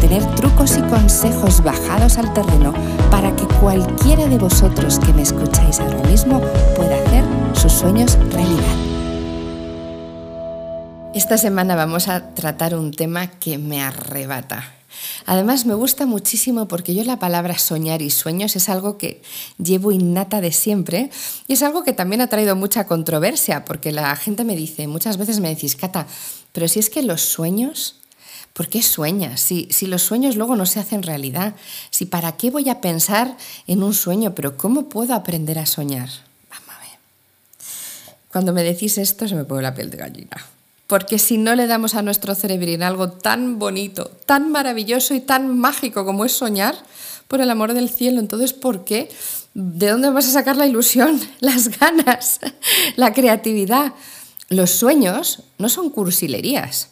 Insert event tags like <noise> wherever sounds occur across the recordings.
tener trucos y consejos bajados al terreno para que cualquiera de vosotros que me escucháis ahora mismo pueda hacer sus sueños realidad. Esta semana vamos a tratar un tema que me arrebata. Además me gusta muchísimo porque yo la palabra soñar y sueños es algo que llevo innata de siempre y es algo que también ha traído mucha controversia porque la gente me dice, muchas veces me decís, Cata, pero si es que los sueños ¿Por qué sueñas? Si, los sueños luego no se hacen realidad. Si para qué voy a pensar en un sueño, pero ¿cómo puedo aprender a soñar? Vamos. Cuando me decís esto se me pone la piel de gallina. Porque si no le damos a nuestro cerebrín algo tan bonito, tan maravilloso y tan mágico como es soñar, por el amor del cielo, entonces ¿por qué? ¿De dónde vas a sacar la ilusión, <laughs> las ganas, <laughs> la creatividad? Los sueños no son cursilerías.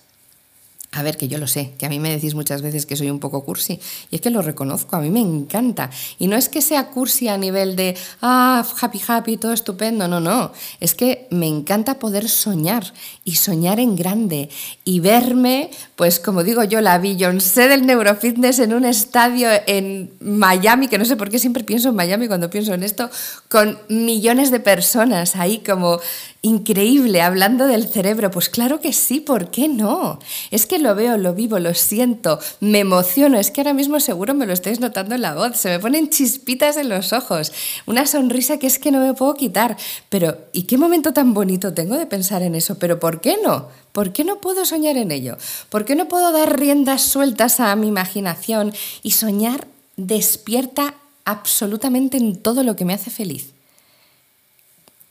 A ver, que yo lo sé, que a mí me decís muchas veces que soy un poco cursi, y es que lo reconozco, a mí me encanta. Y no es que sea cursi a nivel de, ah, happy, happy, todo estupendo, no, no. Es que me encanta poder soñar y soñar en grande y verme, pues como digo yo, la Beyoncé del neurofitness en un estadio en Miami, que no sé por qué siempre pienso en Miami cuando pienso en esto, con millones de personas ahí como increíble hablando del cerebro. Pues claro que sí, ¿por qué no? Es que lo veo, lo vivo, lo siento, me emociono. Es que ahora mismo seguro me lo estáis notando en la voz. Se me ponen chispitas en los ojos. Una sonrisa que es que no me puedo quitar. Pero, ¿y qué momento tan bonito tengo de pensar en eso? Pero ¿por qué no? ¿Por qué no puedo soñar en ello? ¿Por qué no puedo dar riendas sueltas a mi imaginación y soñar despierta absolutamente en todo lo que me hace feliz?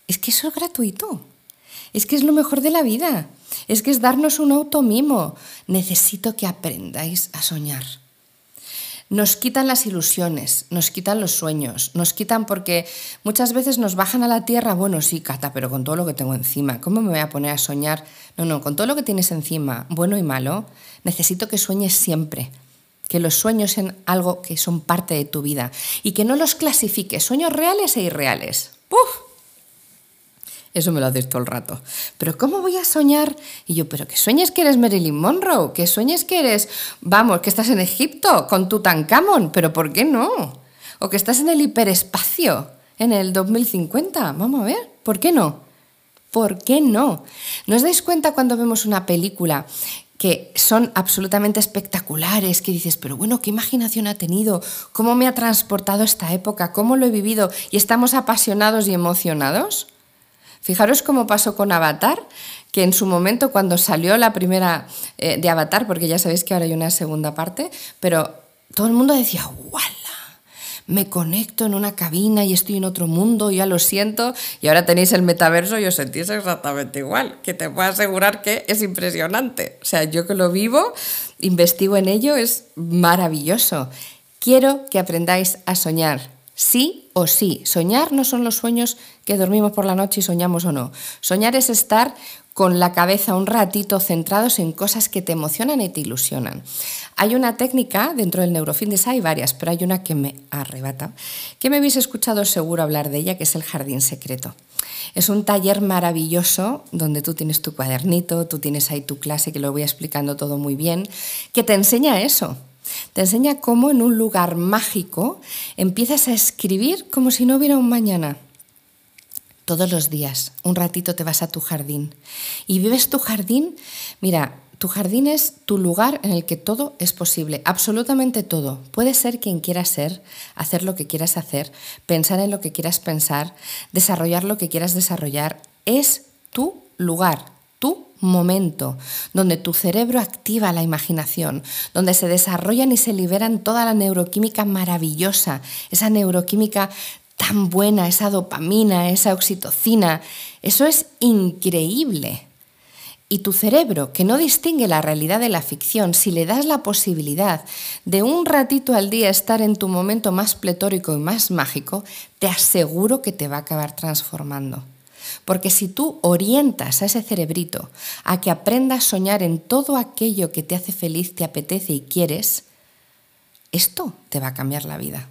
Es que eso es gratuito. Es que es lo mejor de la vida. Es que es darnos un automimo. Necesito que aprendáis a soñar. Nos quitan las ilusiones, nos quitan los sueños, nos quitan porque muchas veces nos bajan a la tierra, bueno, sí, Cata, pero con todo lo que tengo encima, ¿cómo me voy a poner a soñar? No, no, con todo lo que tienes encima, bueno y malo, necesito que sueñes siempre, que los sueños sean algo que son parte de tu vida y que no los clasifiques, sueños reales e irreales. ¡Puf! Eso me lo haces todo el rato. Pero ¿cómo voy a soñar? Y yo, pero que sueñes que eres Marilyn Monroe, que sueñes que eres, vamos, que estás en Egipto con Tutankamón, pero ¿por qué no? O que estás en el hiperespacio en el 2050. Vamos a ver, ¿por qué no? ¿Por qué no? ¿No os dais cuenta cuando vemos una película que son absolutamente espectaculares, que dices, pero bueno, ¿qué imaginación ha tenido? ¿Cómo me ha transportado esta época? ¿Cómo lo he vivido? Y estamos apasionados y emocionados. Fijaros cómo pasó con Avatar, que en su momento cuando salió la primera eh, de Avatar, porque ya sabéis que ahora hay una segunda parte, pero todo el mundo decía, ¡wala! Me conecto en una cabina y estoy en otro mundo, ya lo siento, y ahora tenéis el metaverso y os sentís exactamente igual, que te puedo asegurar que es impresionante. O sea, yo que lo vivo, investigo en ello, es maravilloso. Quiero que aprendáis a soñar, sí o sí. Soñar no son los sueños que dormimos por la noche y soñamos o no. Soñar es estar con la cabeza un ratito centrados en cosas que te emocionan y te ilusionan. Hay una técnica dentro del neurofitness, hay varias, pero hay una que me arrebata, que me habéis escuchado seguro hablar de ella, que es el jardín secreto. Es un taller maravilloso donde tú tienes tu cuadernito, tú tienes ahí tu clase, que lo voy explicando todo muy bien, que te enseña eso, te enseña cómo en un lugar mágico empiezas a escribir como si no hubiera un mañana. Todos los días, un ratito te vas a tu jardín y vives tu jardín. Mira, tu jardín es tu lugar en el que todo es posible, absolutamente todo. Puedes ser quien quieras ser, hacer lo que quieras hacer, pensar en lo que quieras pensar, desarrollar lo que quieras desarrollar. Es tu lugar, tu momento, donde tu cerebro activa la imaginación, donde se desarrollan y se liberan toda la neuroquímica maravillosa, esa neuroquímica tan buena, esa dopamina, esa oxitocina. Eso es increíble. Y tu cerebro, que no distingue la realidad de la ficción, si le das la posibilidad de un ratito al día estar en tu momento más pletórico y más mágico, te aseguro que te va a acabar transformando. Porque si tú orientas a ese cerebrito a que aprenda a soñar en todo aquello que te hace feliz, te apetece y quieres, esto te va a cambiar la vida.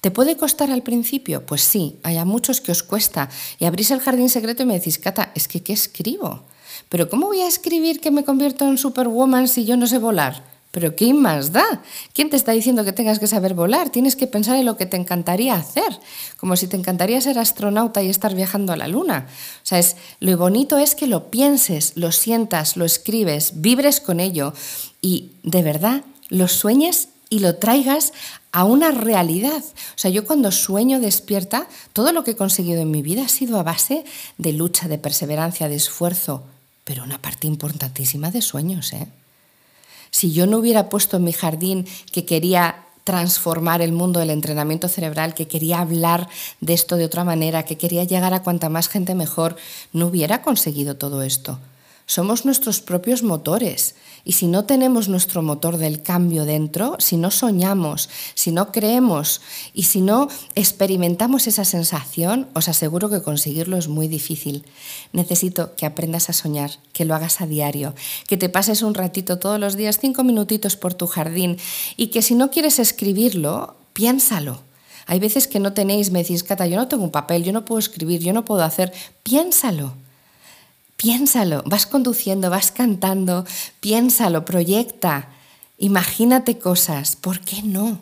¿Te puede costar al principio? Pues sí, hay a muchos que os cuesta. Y abrís el jardín secreto y me decís, Cata, es que ¿qué escribo? Pero ¿cómo voy a escribir que me convierto en Superwoman si yo no sé volar? Pero ¿qué más da? ¿Quién te está diciendo que tengas que saber volar? Tienes que pensar en lo que te encantaría hacer, como si te encantaría ser astronauta y estar viajando a la luna. O sea, es, lo bonito es que lo pienses, lo sientas, lo escribes, vibres con ello y de verdad lo sueñes y lo traigas a una realidad. O sea, yo cuando sueño despierta, todo lo que he conseguido en mi vida ha sido a base de lucha, de perseverancia, de esfuerzo, pero una parte importantísima de sueños. ¿eh? Si yo no hubiera puesto en mi jardín que quería transformar el mundo del entrenamiento cerebral, que quería hablar de esto de otra manera, que quería llegar a cuanta más gente mejor, no hubiera conseguido todo esto. Somos nuestros propios motores y si no tenemos nuestro motor del cambio dentro, si no soñamos, si no creemos y si no experimentamos esa sensación, os aseguro que conseguirlo es muy difícil. Necesito que aprendas a soñar, que lo hagas a diario, que te pases un ratito todos los días, cinco minutitos por tu jardín y que si no quieres escribirlo, piénsalo. Hay veces que no tenéis, me decís, Cata, yo no tengo un papel, yo no puedo escribir, yo no puedo hacer. Piénsalo Piénsalo, vas conduciendo, vas cantando, piénsalo, proyecta, imagínate cosas, ¿por qué no?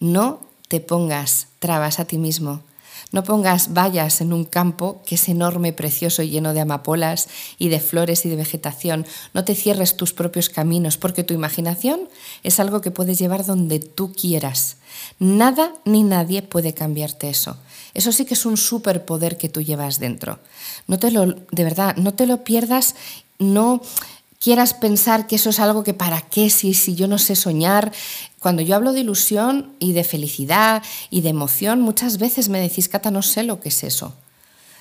No te pongas trabas a ti mismo, no pongas vallas en un campo que es enorme, precioso y lleno de amapolas y de flores y de vegetación. No te cierres tus propios caminos, porque tu imaginación es algo que puedes llevar donde tú quieras. Nada ni nadie puede cambiarte eso. Eso sí que es un superpoder que tú llevas dentro. No te lo, de verdad, no te lo pierdas, no quieras pensar que eso es algo que para qué, si, si yo no sé soñar. Cuando yo hablo de ilusión y de felicidad y de emoción, muchas veces me decís, Cata, no sé lo que es eso.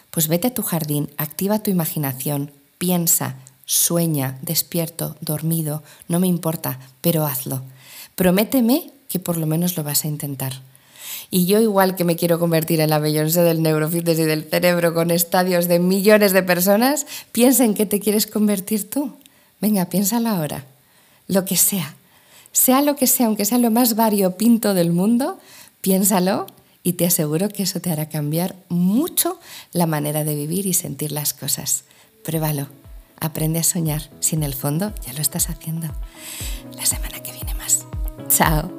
Pues vete a tu jardín, activa tu imaginación, piensa, sueña, despierto, dormido, no me importa, pero hazlo. Prométeme que por lo menos lo vas a intentar. Y yo igual que me quiero convertir en la Beyoncé del neurofitness y del cerebro con estadios de millones de personas, piensa en qué te quieres convertir tú. Venga, piénsalo ahora. Lo que sea. Sea lo que sea, aunque sea lo más variopinto del mundo, piénsalo y te aseguro que eso te hará cambiar mucho la manera de vivir y sentir las cosas. Pruébalo. Aprende a soñar. Si en el fondo ya lo estás haciendo. La semana que viene más. Chao.